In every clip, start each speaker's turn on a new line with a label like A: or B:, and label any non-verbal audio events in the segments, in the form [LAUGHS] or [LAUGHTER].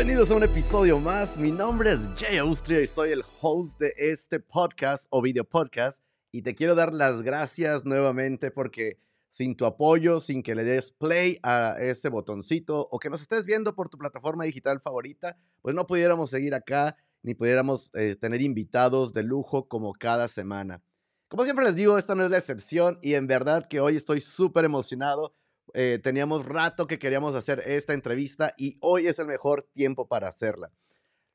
A: Bienvenidos a un episodio más. Mi nombre es Jay Austria y soy el host de este podcast o video podcast. Y te quiero dar las gracias nuevamente porque sin tu apoyo, sin que le des play a ese botoncito o que nos estés viendo por tu plataforma digital favorita, pues no pudiéramos seguir acá ni pudiéramos eh, tener invitados de lujo como cada semana. Como siempre les digo, esta no es la excepción y en verdad que hoy estoy súper emocionado eh, teníamos rato que queríamos hacer esta entrevista y hoy es el mejor tiempo para hacerla.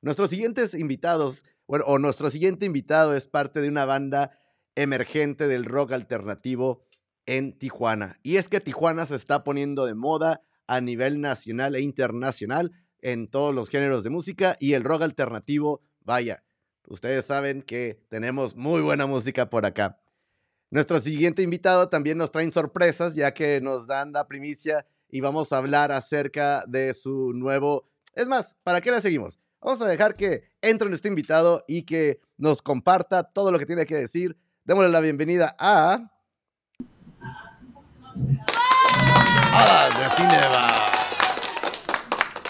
A: Nuestros siguientes invitados, bueno, o nuestro siguiente invitado es parte de una banda emergente del rock alternativo en Tijuana. Y es que Tijuana se está poniendo de moda a nivel nacional e internacional en todos los géneros de música y el rock alternativo, vaya, ustedes saben que tenemos muy buena música por acá. Nuestro siguiente invitado también nos trae sorpresas, ya que nos dan la primicia y vamos a hablar acerca de su nuevo... Es más, ¿para qué la seguimos? Vamos a dejar que entre nuestro invitado y que nos comparta todo lo que tiene que decir. Démosle la bienvenida a...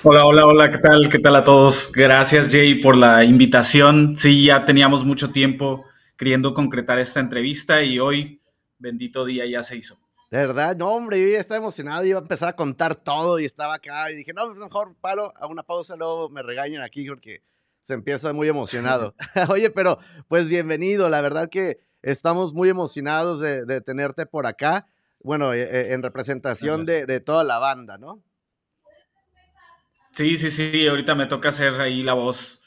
B: Hola, hola, hola, ¿qué tal? ¿Qué tal a todos? Gracias Jay por la invitación. Sí, ya teníamos mucho tiempo queriendo concretar esta entrevista y hoy, bendito día, ya se hizo.
A: De verdad, no, hombre, yo ya estaba emocionado, iba a empezar a contar todo y estaba acá y dije, no, pues, mejor paro a una pausa, luego me regañan aquí porque se empieza muy emocionado. [LAUGHS] [LAUGHS] Oye, pero pues bienvenido, la verdad que estamos muy emocionados de, tenerte por acá, bueno, eh, eh, en representación de, de, toda la banda, ¿no?
B: Sí, sí, sí, ahorita me toca hacer ahí la voz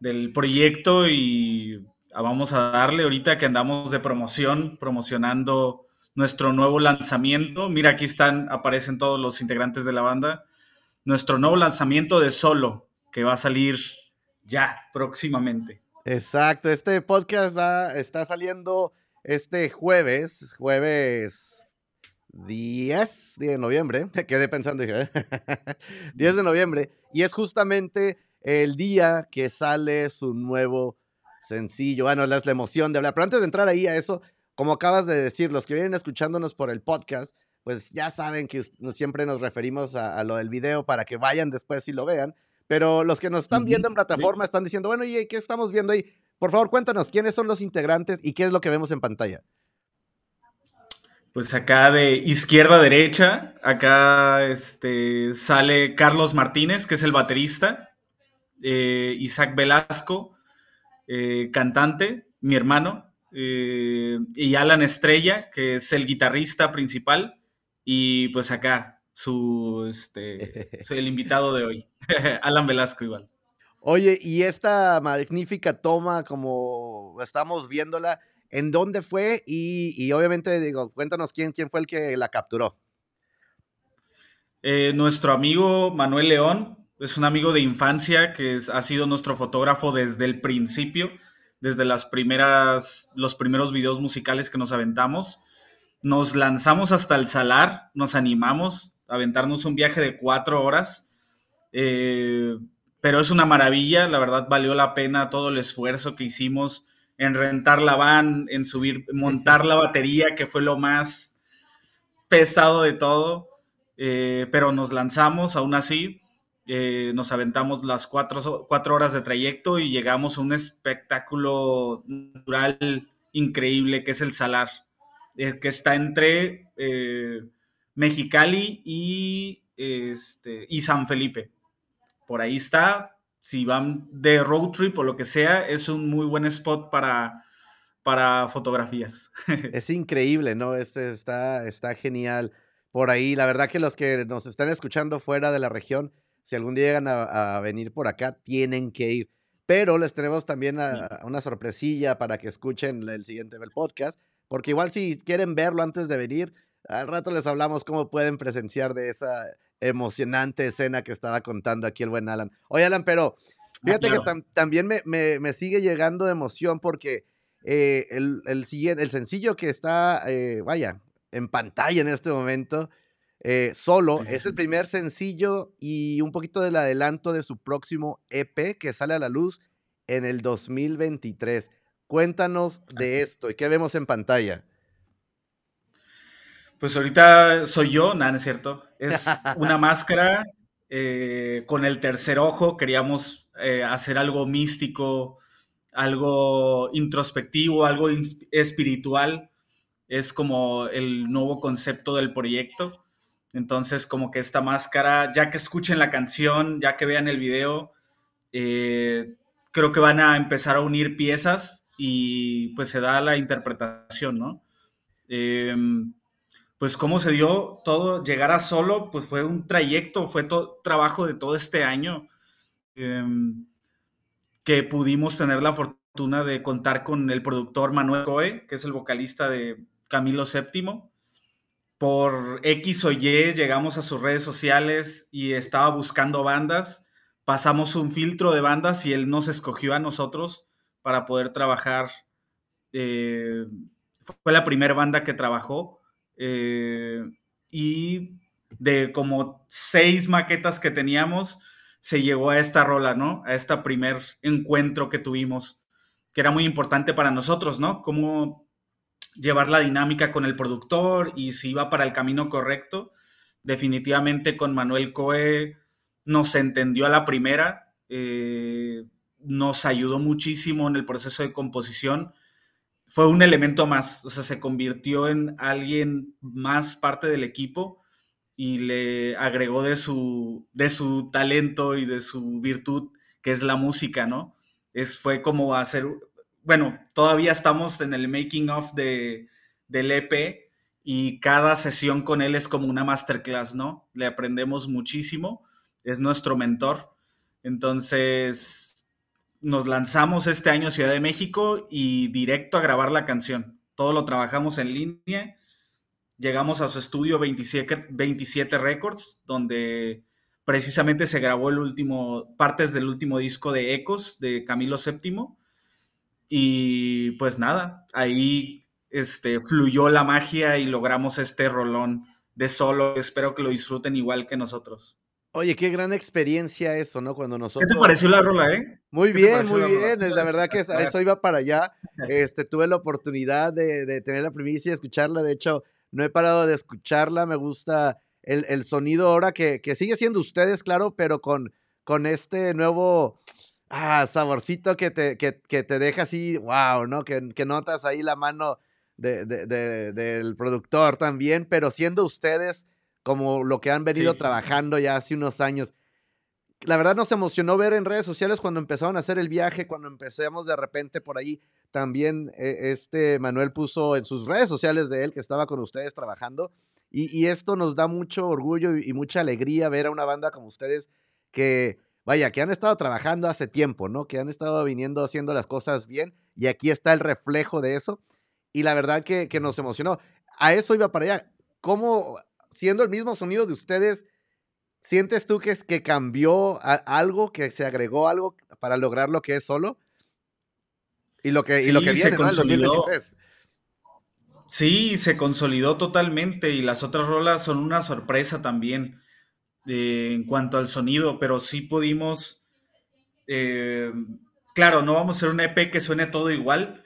B: del proyecto y vamos a darle ahorita que andamos de promoción, promocionando nuestro nuevo lanzamiento. Mira, aquí están, aparecen todos los integrantes de la banda. Nuestro nuevo lanzamiento de solo, que va a salir ya próximamente.
A: Exacto, este podcast va, está saliendo este jueves, jueves 10 de noviembre, [LAUGHS] me quedé pensando, dije, [LAUGHS] 10 de noviembre, y es justamente el día que sale su nuevo Sencillo, bueno, es la emoción de hablar. Pero antes de entrar ahí a eso, como acabas de decir, los que vienen escuchándonos por el podcast, pues ya saben que siempre nos referimos a, lo del video para que vayan después y lo vean. Pero los que nos están viendo en plataforma están diciendo, bueno, ¿y qué estamos viendo ahí? Por favor, cuéntanos quiénes son los integrantes y qué es lo que vemos en pantalla.
B: Pues acá de izquierda a derecha, acá este, sale Carlos Martínez, que es el baterista, eh, Isaac Velasco, eh, cantante, mi hermano, eh, y Alan Estrella, que es el guitarrista principal, y pues acá, su, este, [LAUGHS] soy el invitado de hoy, [LAUGHS] Alan Velasco igual.
A: Oye, y esta magnífica toma, como estamos viéndola, ¿en dónde fue? Y, obviamente, digo, cuéntanos quién, quién fue el que la capturó.
B: Eh, nuestro amigo Manuel León, es un amigo de infancia que ha sido nuestro fotógrafo desde el principio, desde las primeras, los primeros videos musicales que nos aventamos. Nos lanzamos hasta el Salar, nos animamos a aventarnos un viaje de cuatro horas. Eh, pero es una maravilla, la verdad valió la pena todo el esfuerzo que hicimos en rentar la van, en subir, montar la batería, que fue lo más pesado de todo. Eh, pero nos lanzamos aún así eh, nos aventamos las cuatro, cuatro, horas de trayecto y llegamos a un espectáculo natural increíble que es el Salar, eh, que está entre eh, Mexicali y, este, y San Felipe. Por ahí está, si van de road trip o lo que sea, es un muy buen spot para, para fotografías. [LAUGHS]
A: Es increíble, ¿no? Este está, está genial. Por ahí, la verdad que los que nos están escuchando fuera de la región, si algún día llegan a, venir por acá, tienen que ir. Pero les tenemos también una sorpresilla para que escuchen el siguiente podcast, porque igual si quieren verlo antes de venir, al rato les hablamos cómo pueden presenciar de esa emocionante escena que estaba contando aquí el buen Alan. Oye, Alan, pero ah, fíjate que también me, me, sigue llegando emoción porque eh, el, el, el sencillo que está, eh, vaya, en pantalla en este momento, eh, solo. es el primer sencillo y un poquito del adelanto de su próximo EP que sale a la luz en el 2023. Cuéntanos de esto y qué vemos en pantalla.
B: Pues ahorita soy yo, nada, no es cierto. Es [LAUGHS] una máscara eh, con el tercer ojo, queríamos eh, hacer algo místico, algo introspectivo, algo espiritual. Es como el nuevo concepto del proyecto. Entonces, como que esta máscara, ya que escuchen la canción, ya que vean el video, eh, creo que van a empezar a unir piezas y pues se da la interpretación, ¿no? Em, pues cómo se dio todo, llegar a solo, pues fue un trayecto, fue todo trabajo de todo este año, em, que pudimos tener la fortuna de contar con el productor Manuel Coe, que es el vocalista de Camilo VII. Por X o Y llegamos a sus redes sociales y estaba buscando bandas pasamos un filtro de bandas y él nos escogió a nosotros para poder trabajar. Eh, fue la primera banda que trabajó eh, y de como seis maquetas que teníamos, se llegó a esta rola, ¿no? A este primer encuentro que tuvimos, que era muy importante para nosotros, ¿no? Cómo llevar la dinámica con el productor y si iba para el camino correcto. Definitivamente con Manuel Coe nos entendió a la primera, eh, nos ayudó muchísimo en el proceso de composición. Fue un elemento más, o sea, se convirtió en alguien más parte del equipo y le agregó de su, de su talento y de su virtud, que es la música, ¿no? Es, fue como hacer, bueno, todavía estamos en el making of de, del EP y cada sesión con él es como una masterclass, ¿no? Le aprendemos muchísimo es nuestro mentor. Entonces, nos lanzamos este año a Ciudad de México y directo a grabar la canción. Todo lo trabajamos en línea. Llegamos a su estudio 27, 27 Records, donde precisamente se grabó el último, partes del último disco de Ecos de Camilo VII. Y pues nada, ahí este, fluyó la magia y logramos este rolón de solo. Espero que lo disfruten igual que nosotros.
A: Oye, qué gran experiencia eso, ¿no? Cuando nosotros...
B: ¿Qué te pareció la rola, eh?
A: Muy bien, muy bien. La, verdad que eso iba para allá. [LAUGHS] Este, tuve la oportunidad de, tener la primicia y escucharla. De hecho, no he parado de escucharla. Me gusta el, sonido ahora que, sigue siendo ustedes, claro, pero con, con este nuevo ah, saborcito que te, que, te deja así, wow, ¿no? Que, notas ahí la mano del productor también, pero siendo ustedes como lo que han venido trabajando ya hace unos años. La verdad nos emocionó ver en redes sociales cuando empezaron a hacer el viaje, cuando empezamos de repente por ahí. También eh, este Manuel puso en sus redes sociales de él que estaba con ustedes trabajando. Y, esto nos da mucho orgullo y, mucha alegría ver a una banda como ustedes que, vaya, que han estado trabajando hace tiempo, ¿no? Que han estado viniendo haciendo las cosas bien. Y aquí está el reflejo de eso. Y la verdad que, que nos emocionó. A eso iba para allá. ¿Cómo siendo el mismo sonido de ustedes, ¿sientes tú que, es, que cambió algo, que se agregó algo para lograr lo que es solo? Y lo que, y lo que viene, ¿no? El 2023.
B: Sí, se consolidó totalmente y las otras rolas son una sorpresa también eh, en cuanto al sonido, pero sí pudimos, eh, claro, no vamos a hacer un EP que suene todo igual,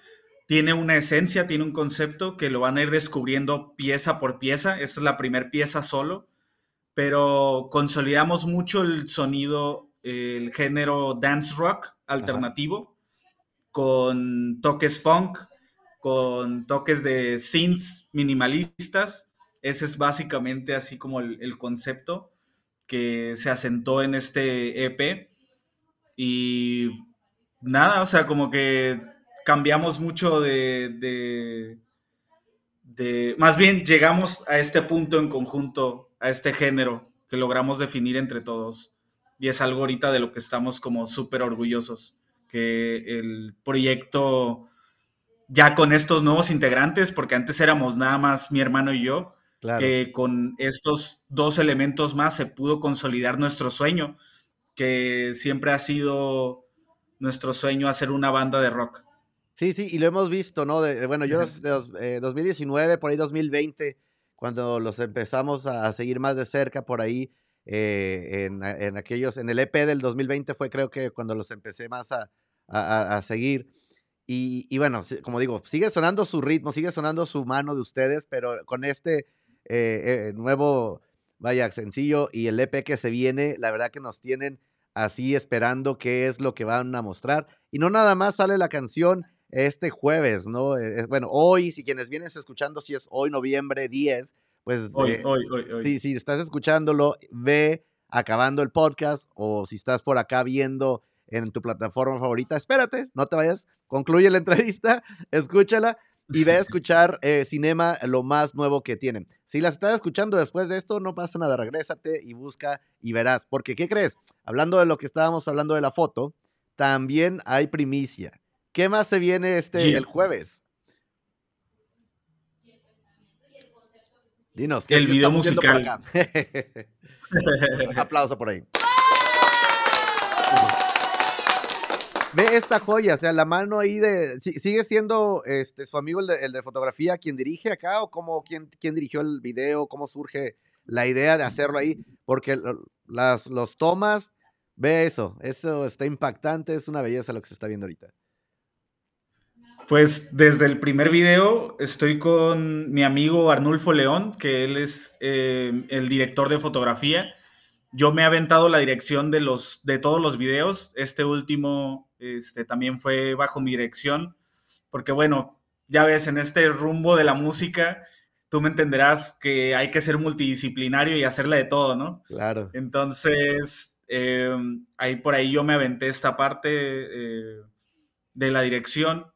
B: tiene una esencia, tiene un concepto que lo van a ir descubriendo pieza por pieza. Esta es la primera pieza solo, pero consolidamos mucho el sonido, el género dance rock alternativo, con toques funk, con toques de synths minimalistas. Ese es básicamente así como el, el concepto que se asentó en este EP. Y nada, o sea, como que cambiamos mucho de, de, Más bien llegamos a este punto en conjunto, a este género que logramos definir entre todos. Y es algo ahorita de lo que estamos como súper orgullosos, que el proyecto ya con estos nuevos integrantes, porque antes éramos nada más mi hermano y yo, que con estos dos elementos más se pudo consolidar nuestro sueño, que siempre ha sido nuestro sueño hacer una banda de rock.
A: Sí, sí, y lo hemos visto, ¿no? De, bueno, yo los, de 2019, por ahí 2020, cuando los empezamos a seguir más de cerca por ahí, eh, en, aquellos, en el EP del 2020 fue creo que cuando los empecé más a, a, seguir. Y, y, bueno, como digo, sigue sonando su ritmo, sigue sonando su mano de ustedes, pero con este eh, eh, nuevo vaya sencillo y el EP que se viene, la verdad que nos tienen así esperando qué es lo que van a mostrar. Y no nada más sale la canción este jueves, ¿no? Eh, bueno, hoy, si quienes vienes escuchando, si es hoy noviembre 10, pues...
B: Hoy, eh, hoy, hoy, hoy.
A: Si, si estás escuchándolo, ve acabando el podcast o si estás por acá viendo en tu plataforma favorita, espérate, no te vayas, concluye la [LAUGHS] entrevista, escúchala y ve a escuchar eh, Cinema, lo más nuevo que tienen. Si las estás escuchando después de esto, no pasa nada, regrésate y busca y verás. Porque, ¿qué crees? Hablando de lo que estábamos hablando de la foto, también hay primicia. ¿Qué más se viene este el jueves? Dinos.
B: ¿qué, el video musical. [LAUGHS]
A: Aplauso por ahí. Ve esta joya, o sea, la mano ahí de. ¿Sigue siendo este, su amigo el de, fotografía quien dirige acá? ¿O cómo, quién, quién, dirigió el video? ¿Cómo surge la idea de hacerlo ahí? Porque las, los tomas, ve eso, eso está impactante, es una belleza lo que se está viendo ahorita.
B: Pues desde el primer video estoy con mi amigo Arnulfo León, que él es eh, el director de fotografía. Yo me he aventado la dirección de, los, de todos los videos. Este último este, también fue bajo mi dirección, porque bueno, ya ves, en este rumbo de la música, tú me entenderás que hay que ser multidisciplinario y hacerle de todo, ¿no?
A: Claro.
B: Entonces, em, ahí por ahí yo me aventé esta parte eh, de la dirección.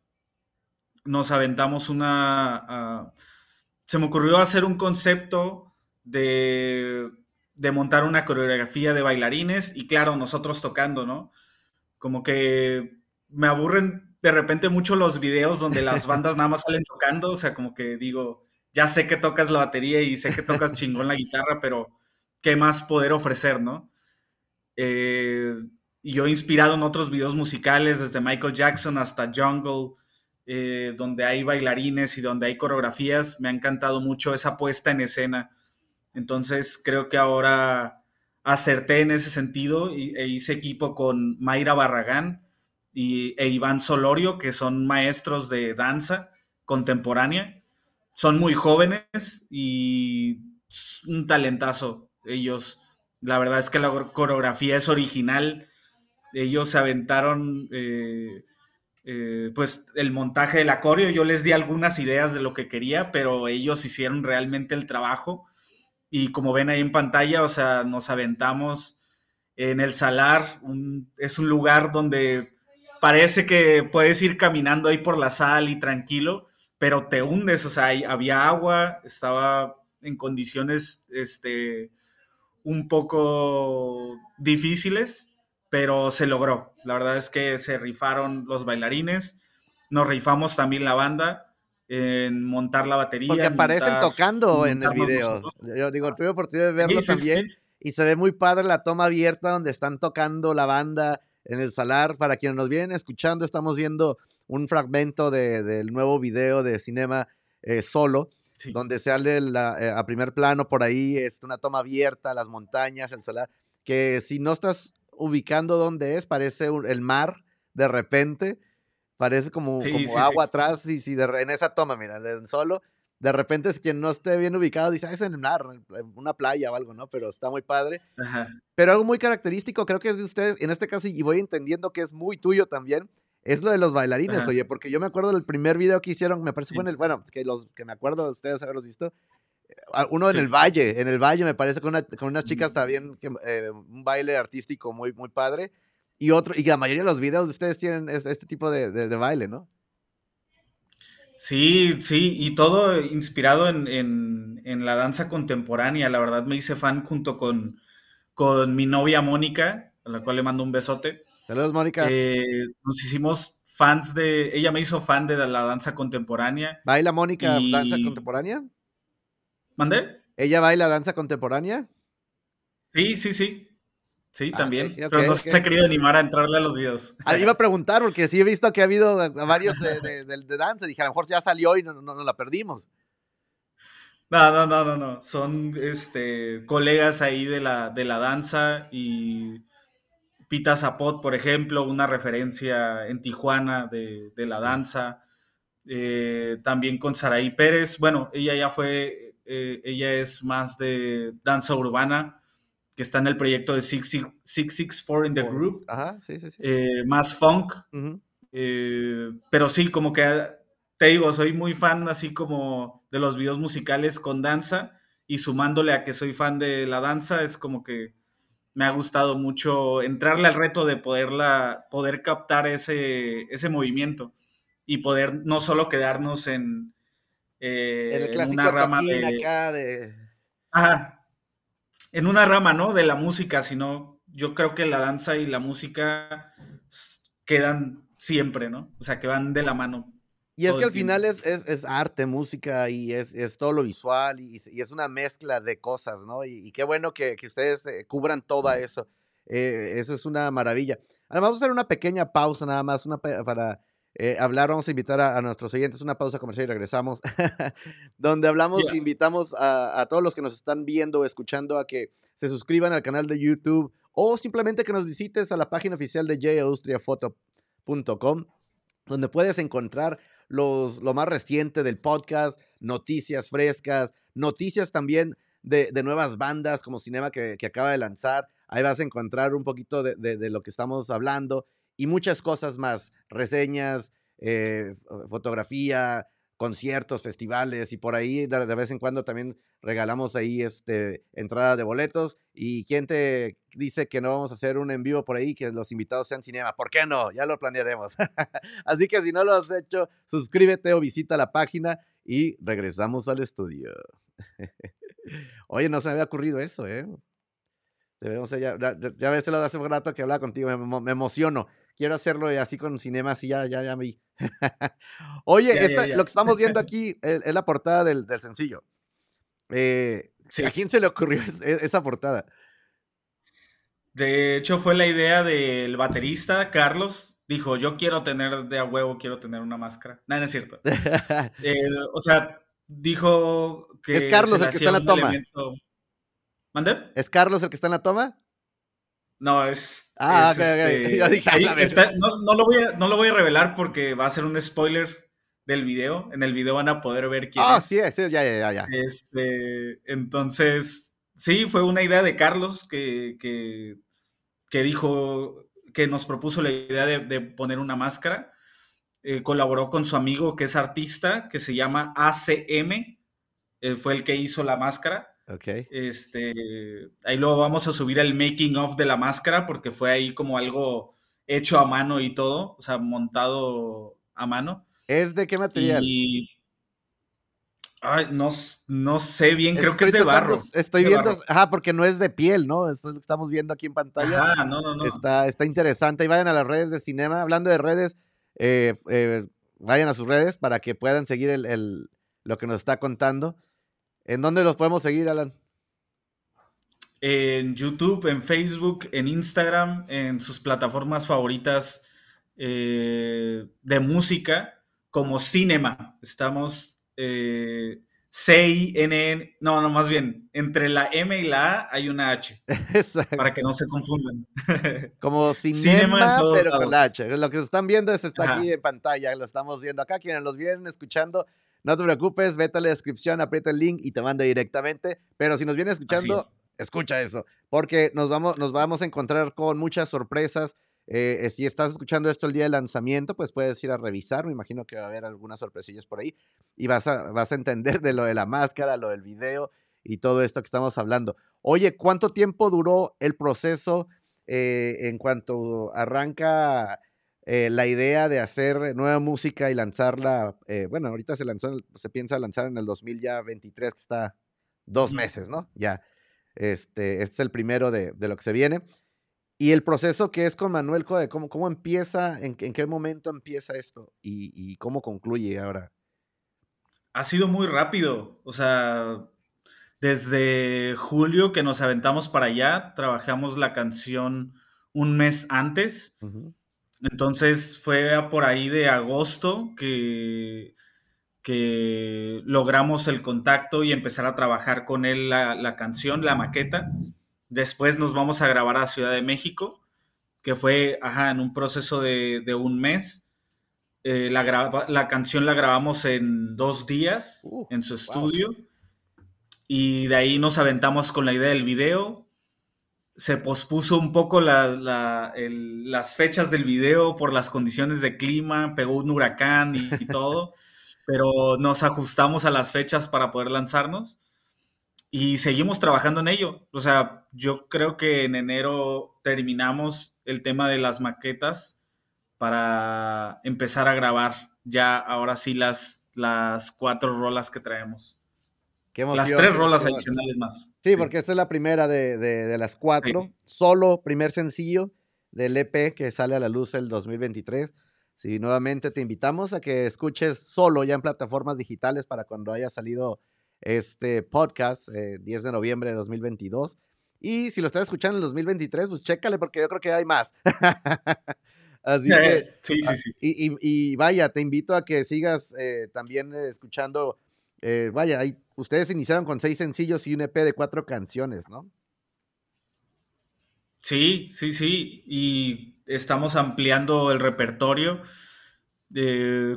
B: Nos aventamos una... Ah, se me ocurrió hacer un concepto de, de montar una coreografía de bailarines y claro, nosotros tocando, ¿no? Como que me aburren de repente mucho los videos donde las [LAUGHS] bandas nada más salen tocando, o sea, como que digo, ya sé que tocas la batería y sé que tocas [LAUGHS] chingón la guitarra, pero ¿qué más poder ofrecer, no? Eh, y yo inspirado en otros videos musicales, desde Michael Jackson hasta Jungle, eh, donde hay bailarines y donde hay coreografías, me ha encantado mucho esa puesta en escena. Entonces creo que ahora acerté en ese sentido e hice equipo con Mayra Barragán y, e Iván Solorio, que son maestros de danza contemporánea. Son muy jóvenes y un talentazo ellos. La verdad es que la coreografía es original. Ellos se aventaron eh, eh, pues el montaje del acorio. Yo les di algunas ideas de lo que quería, pero ellos hicieron realmente el trabajo y como ven ahí en pantalla, o sea, nos aventamos en el salar, es un lugar donde parece que puedes ir caminando ahí por la sal y tranquilo, pero te hundes, o sea, había agua, estaba en condiciones este, un poco difíciles, pero se logró. La verdad es que se rifaron los bailarines, nos rifamos también la banda en montar la batería.
A: Porque aparecen tocando en el video. Yo digo, tuve oportunidad de verlo también y se ve muy padre la toma abierta donde están tocando la banda en el salar. Para quienes nos vienen escuchando, estamos viendo un fragmento de, del nuevo video de Cinema eh, Solo, donde sale la, eh, a primer plano por ahí, es una toma abierta, las montañas, el salar, que si no estás ubicando dónde es, parece el mar de repente Parece como, como agua atrás y si de, en esa toma, mira, en solo, de repente es quien no esté bien ubicado dice, ah, es en el mar, una playa o algo, ¿no? Pero está muy padre. Pero algo muy característico, creo que es de ustedes, en este caso, y voy entendiendo que es muy tuyo también, es lo de los bailarines, oye, porque yo me acuerdo del primer video que hicieron, me parece fue en el, bueno, que los que me acuerdo de ustedes haberlos visto, eh, uno en el valle, en el valle me parece con, una, con unas chicas también, eh, un baile artístico muy, muy padre. Y, otro, y la mayoría de los videos de ustedes tienen este, tipo de, de, baile, ¿no?
B: Sí, sí, y todo inspirado en, en, en, la danza contemporánea. La verdad me hice fan junto con, con mi novia Mónica, a la cual le mando un besote.
A: Saludos, Mónica.
B: Eh, nos hicimos fans de, ella me hizo fan de la danza contemporánea.
A: ¿Baila Mónica danza contemporánea?
B: ¿Mandé?
A: ¿Ella baila danza contemporánea?
B: Sí, sí, sí. Sí, ah, también. pero no se ha querido animar a entrarle a los videos.
A: A mí iba a preguntar, porque sí he visto que ha habido varios de, de, danza. Dije, a lo mejor ya salió y no, no, la perdimos.
B: No, no, no, no, no. Son este, colegas ahí de la, de la danza y Pita Zapot, por ejemplo, una referencia en Tijuana de, de la danza. Eh, también con Saraí Pérez. Bueno, ella ya fue eh, ella es más de danza urbana, que está en el proyecto de 664 in the Group.
A: Ajá, sí, sí, sí.
B: Eh, más funk. Eh, pero sí, como que te digo, soy muy fan así como de los videos musicales con danza y sumándole a que soy fan de la danza, es como que me ha gustado mucho entrarle al reto de poderla, poder captar ese, ese movimiento y poder no solo quedarnos en,
A: eh, en una rama de, acá de...
B: Ajá, en una rama, ¿no? De la música, sino yo creo que la danza y la música quedan siempre, ¿no? O sea, que van de la mano.
A: Y es que al final es, es, arte, música y es, es todo lo visual y, y, es una mezcla de cosas, ¿no? Y, qué bueno que, que ustedes eh, cubran todo eso. Eh, eso es una maravilla. Además, vamos a hacer una pequeña pausa nada más una para eh, hablar. Vamos a invitar a, nuestros oyentes una pausa comercial y regresamos. [LAUGHS] donde hablamos, invitamos a, a, todos los que nos están viendo o escuchando a que se suscriban al canal de YouTube o simplemente que nos visites a la página oficial de jaustriafoto.com donde puedes encontrar los, lo más reciente del podcast, noticias frescas, noticias también de, de nuevas bandas como Cinema que, que, acaba de lanzar. Ahí vas a encontrar un poquito de, de, lo que estamos hablando y muchas cosas más, reseñas, eh, fotografía, conciertos, festivales y por ahí de, vez en cuando también regalamos ahí este, entrada de boletos. ¿Y quién te dice que no vamos a hacer un en vivo por ahí, que los invitados sean cinema? ¿Por qué no? Ya lo planearemos. [LAUGHS] Así que si no lo has hecho, suscríbete o visita la página y regresamos al estudio. [LAUGHS] Oye, no se me había ocurrido eso, ¿eh? Debemos, ya, ya, ya ves, hace un rato que hablaba contigo, me, me emociono quiero hacerlo así con cinema, así ya, ya, ya vi. [LAUGHS] Oye, lo que estamos [LAUGHS] viendo aquí es, la portada del, sencillo. Eh, ¿A quién se le ocurrió [LAUGHS] esa portada?
B: De hecho, fue la idea del baterista, Carlos. Dijo, yo quiero tener de a huevo, quiero tener una máscara. No, no es cierto. Eh, o sea, dijo que...
A: Es Carlos el que está en la toma.
B: ¿Mande?
A: ¿Es Carlos el que está en la toma?
B: No, es.
A: Ah, este, [LAUGHS]
B: no, lo voy a, no lo voy a revelar porque va a ser un spoiler del video. En el video van a poder ver quién
A: ah, sí, sí, ya, ya, ya.
B: Este, entonces, sí, fue una idea de Carlos que, que, dijo, que nos propuso la idea de, poner una máscara. Eh, colaboró con su amigo que es artista, que se llama ACM. Él fue el que hizo la máscara.
A: Ok.
B: Este, ahí luego vamos a subir el making of de la máscara porque fue ahí como algo hecho a mano y todo, o sea, montado a mano.
A: ¿Es de qué material?
B: Ay, no, no sé bien, creo que es de barro.
A: Estoy viendo, ajá, porque no es de piel, ¿no? Esto es lo que estamos viendo aquí en pantalla.
B: Ajá, no, no, no.
A: Está, está interesante. Y vayan a las redes de cinema. Hablando de redes, eh, eh, vayan a sus redes para que puedan seguir el, lo que nos está contando. ¿En dónde los podemos seguir, Alan?
B: En YouTube, en Facebook, en Instagram, en sus plataformas favoritas eh, de música, como Cinema. Estamos eh, C-I-N-N, no, no, más bien, entre la M y la A hay una H. [LAUGHS] Exacto. Para que no se confundan. [LAUGHS]
A: Como cinema, pero con la H. Lo que están viendo es está aquí en pantalla, lo estamos viendo acá. Quienes los vienen escuchando, no te preocupes, vete a la descripción, aprieta el link y te manda directamente. Pero si nos viene escuchando, escucha eso, porque nos vamos, nos vamos a encontrar con muchas sorpresas. Eh, eh, si estás escuchando esto el día de lanzamiento, pues puedes ir a revisar. Me imagino que va a haber algunas sorpresillas por ahí y vas a, vas a entender de lo de la máscara, lo del video y todo esto que estamos hablando. Oye, ¿cuánto tiempo duró el proceso eh, en cuanto arranca eh, la idea de hacer nueva música y lanzarla, eh, bueno, ahorita se lanzó, se piensa lanzar en el 2023, que está dos meses, ¿no? Ya, este, este es el primero de, lo que se viene. Y el proceso que es con Manuel Code, ¿cómo, cómo empieza, en, qué momento empieza esto y, cómo concluye ahora?
B: Ha sido muy rápido, o sea, desde julio que nos aventamos para allá, trabajamos la canción un mes antes. Entonces fue por ahí de agosto que, que logramos el contacto y empezar a trabajar con él la, canción, la maqueta. Después nos vamos a grabar a Ciudad de México, que fue en un proceso de, un mes. Eh, la, la, canción la grabamos en dos días en su estudio. y de ahí nos aventamos con la idea del video. Se pospuso un poco las fechas del video por las condiciones de clima, pegó un huracán y, y todo, [LAUGHS] pero nos ajustamos a las fechas para poder lanzarnos y seguimos trabajando en ello. O sea, yo creo que en enero terminamos el tema de las maquetas para empezar a grabar ya ahora sí las, las cuatro rolas que traemos. Las tres rolas adicionales más.
A: Sí, porque esta es la primera de, las cuatro. Solo primer sencillo del EP que sale a la luz el 2023. Sí, nuevamente te invitamos a que escuches solo ya en plataformas digitales para cuando haya salido este podcast, 10 eh, de noviembre de 2022. Y si lo estás escuchando en el 2023, pues chécale porque yo creo que hay más. [LAUGHS] Así que, sí, sí, sí. Y, y, vaya, te invito a que sigas eh, también escuchando. Eh, vaya, ustedes iniciaron con seis sencillos y un EP de cuatro canciones, ¿no?
B: Sí, sí, sí. Y estamos ampliando el repertorio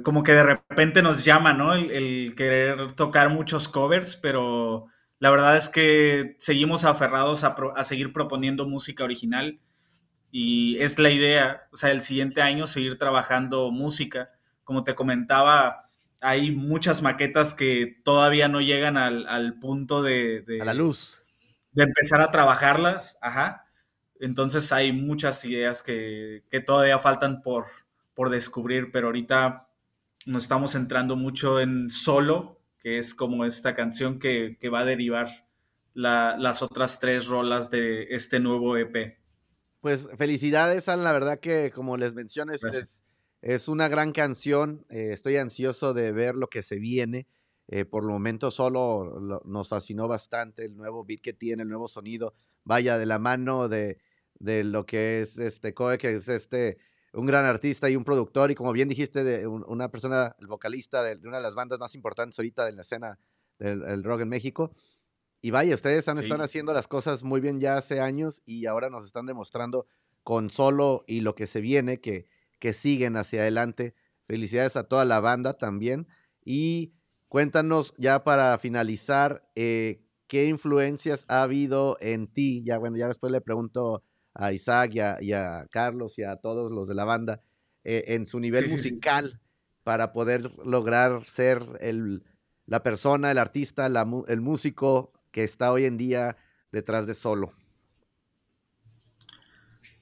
B: como que de repente nos llama, ¿no? El, querer tocar muchos covers, pero la verdad es que seguimos aferrados a, seguir proponiendo música original y es la idea, o sea, el siguiente año seguir trabajando música. Como te comentaba, hay muchas maquetas que todavía no llegan al, punto de,
A: A la luz.
B: De empezar a trabajarlas, ajá. Entonces hay muchas ideas que todavía faltan por, por descubrir, pero ahorita nos estamos centrando mucho en solo, que es como esta canción que, va a derivar las otras tres rolas de este nuevo EP.
A: Pues felicidades, Alan, la verdad que como les mencioné, es, es, una gran canción, eh, estoy ansioso de ver lo que se viene. Eh, por el momento solo nos fascinó bastante el nuevo beat que tiene, el nuevo sonido, vaya de la mano de, de lo que es este Coe, que es este un gran artista y un productor, y como bien dijiste, de una persona, el vocalista de, una de las bandas más importantes ahorita en la escena del rock en México. Y vaya, ustedes han, están haciendo las cosas muy bien ya hace años y ahora nos están demostrando con solo y lo que se viene que, que siguen hacia adelante. Felicidades a toda la banda también. Y cuéntanos ya para finalizar, eh, ¿qué influencias ha habido en ti? Ya bueno, ya después le pregunto a Isaac y a, Carlos y a todos los de la banda eh, en su nivel musical para poder lograr ser el, la persona, el artista, el músico que está hoy en día detrás de solo?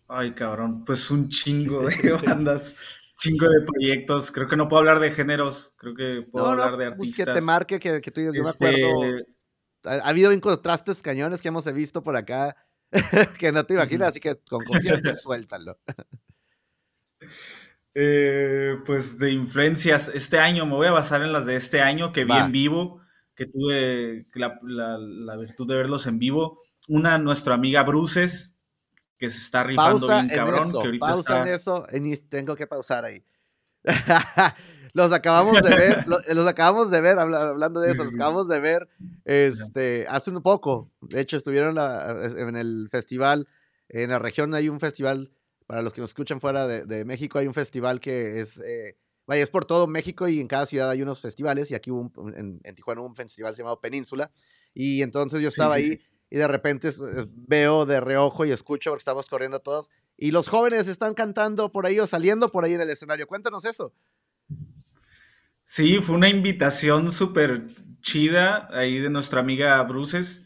B: Ay, cabrón, pues un chingo de [LAUGHS] bandas, chingo de proyectos. Creo que no puedo hablar de géneros, creo que puedo hablar de pues, artistas.
A: que te marque, que, tú digas, yo me acuerdo. Este ha, ha, habido contrastes cañones que hemos visto por acá [LAUGHS] que no te imaginas, así que con confianza [LAUGHS] suéltalo.
B: Eh, pues de influencias, este año me voy a basar en las de este año que vi en vivo, que tuve la, virtud de verlos en vivo. Una, nuestra amiga Bruces, que se está rifando bien cabrón.
A: que pausa en eso, tengo que pausar ahí. [LAUGHS] los acabamos de ver, [LAUGHS] los, acabamos de ver, hablando de eso, los acabamos de ver este, hace un poco. De hecho, estuvieron en el festival, en la región hay un festival, para los que nos escuchan fuera de, México, hay un festival que es, eh, vaya, es por todo México y en cada ciudad hay unos festivales y aquí hubo en, Tijuana hubo un festival llamado Península y entonces yo estaba ahí y de repente veo de reojo y escucho porque estamos corriendo todos y los jóvenes están cantando por ahí o saliendo por ahí en el escenario. Cuéntanos eso.
B: Sí, fue una invitación súper chida ahí de nuestra amiga Bruces.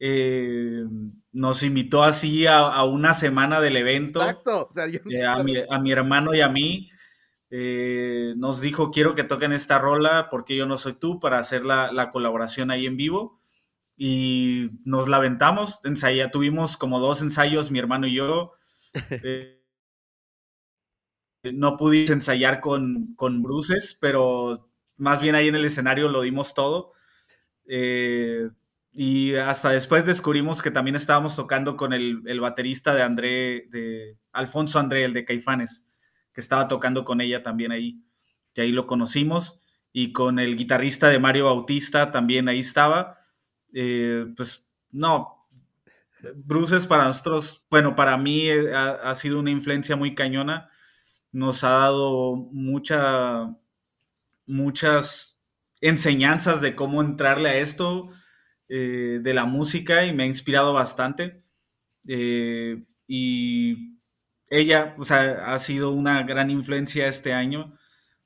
B: Eh, nos invitó así a, una semana del evento. Exacto. Eh, a, mi, hermano y a mí. Eh, nos dijo, quiero que toquen esta rola porque yo no soy tú para hacer la, colaboración ahí en vivo. Y nos la aventamos, ensaya, tuvimos como dos ensayos, mi hermano y yo. [LAUGHS] no pudimos ensayar con, con Bruces, pero más bien ahí en el escenario lo dimos todo. Eh, y hasta después descubrimos que también estábamos tocando con el, baterista de André, de Alfonso André, el de Caifanes, que estaba tocando con ella también ahí. Y ahí lo conocimos. Y con el guitarrista de Mario Bautista también ahí estaba. Eh, pues no, Bruces para nosotros, bueno, para mí eh, ha sido una influencia muy cañona nos ha dado mucha, muchas enseñanzas de cómo entrarle a esto. eh, de la música y me ha inspirado bastante. y ella, o sea, ha sido una gran influencia este año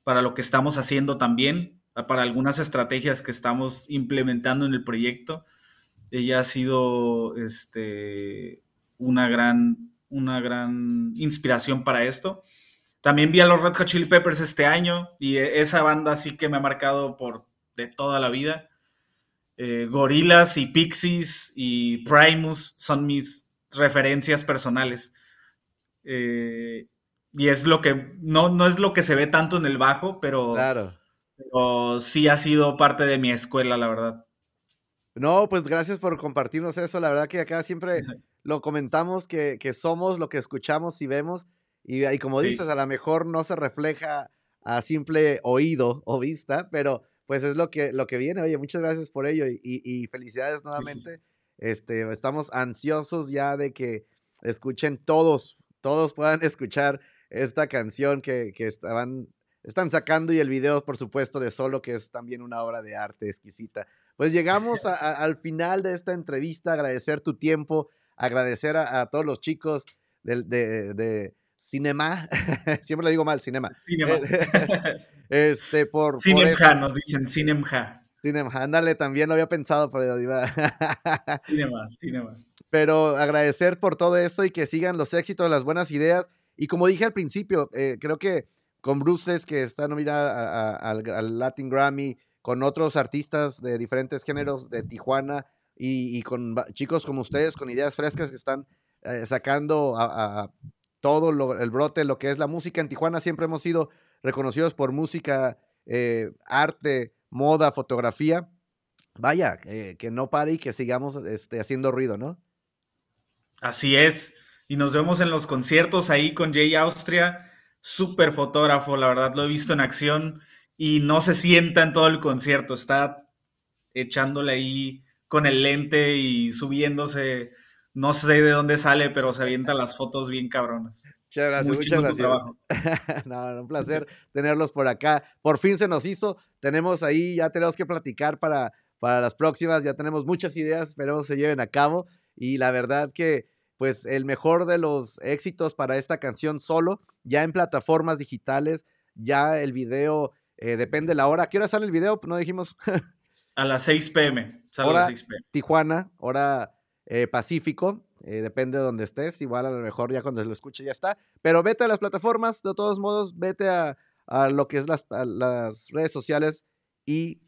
B: para lo que estamos haciendo también, para algunas estrategias que estamos implementando en el proyecto. Ella ha sido este, una, gran, una gran inspiración para esto. También vi a los Red Hot Chili Peppers este año y esa banda sí que me ha marcado por de toda la vida. Eh, Gorilas y Pixies y Primus son mis referencias personales. Eh, y es lo que, no, no es lo que se ve tanto en el bajo, pero. Pero sí ha sido parte de mi escuela, la verdad.
A: No, pues gracias por compartirnos eso. La verdad que acá siempre [LAUGHS] lo comentamos que, que somos lo que escuchamos y vemos. Y, como dices, a lo mejor no se refleja a simple oído o vista, pero pues es lo que, lo que viene. Oye, muchas gracias por ello y, felicidades nuevamente. este, estamos ansiosos ya de que escuchen todos, todos puedan [LAUGHS] escuchar esta canción que, que estaban, están sacando y el video, por supuesto, de Solo, que es también una obra de arte exquisita. Pues llegamos al final de esta entrevista, agradecer tu tiempo, agradecer a, todos los chicos de, de Cinema, [LAUGHS] siempre lo digo mal, Cinema. Cinema. [LAUGHS] este, por.
B: Cinemja, nos dicen Cinemja.
A: Cinema, ándale, también lo había pensado, pero iba. [LAUGHS]
B: cinema, cinema.
A: Pero agradecer por todo esto y que sigan los éxitos, las buenas ideas. Y como dije al principio, eh, creo que con Bruces, que está nominada al, Latin Grammy, con otros artistas de diferentes géneros de Tijuana y, con chicos como ustedes, con ideas frescas que están eh, sacando a, todo el brote, lo que es la música. En Tijuana siempre hemos sido reconocidos por música, eh, arte, moda, fotografía. Vaya, que no pare y que sigamos este, haciendo ruido, ¿no?
B: Así es. Y nos vemos en los conciertos ahí con Jay Austria. Súper fotógrafo, la verdad, lo he visto en acción y no se sienta en todo el concierto. Está echándole ahí con el lente y subiéndose no sé de dónde sale, pero se avienta las fotos bien cabronas.
A: Muchas gracias, muchas gracias. [LAUGHS] no, un placer tenerlos por acá. Por fin se nos hizo. Tenemos ahí, ya tenemos que platicar para, para las próximas. Ya tenemos muchas ideas, esperemos se lleven a cabo. Y la verdad que, pues, el mejor de los éxitos para esta canción solo, ya en plataformas digitales, ya el video, eh, depende la hora. ¿A qué hora sale el video? No dijimos. [LAUGHS]
B: a las 6 pm. Sale a las 6 pm.
A: Tijuana, hora eh, Pacífico. Eh, depende de donde estés. Igual a lo mejor ya cuando lo escuche ya está. Pero vete a las plataformas, de todos modos, vete a, lo que es las, las redes sociales y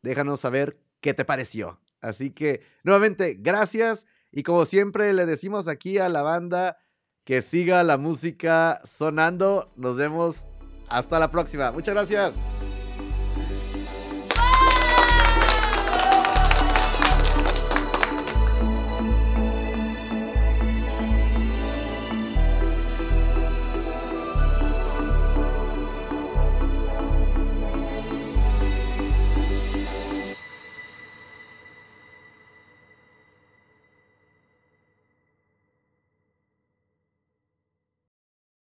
A: déjanos saber qué te pareció. Así que, nuevamente, gracias. Y como siempre le decimos aquí a la banda que siga la música sonando. Nos vemos hasta la próxima. Muchas gracias.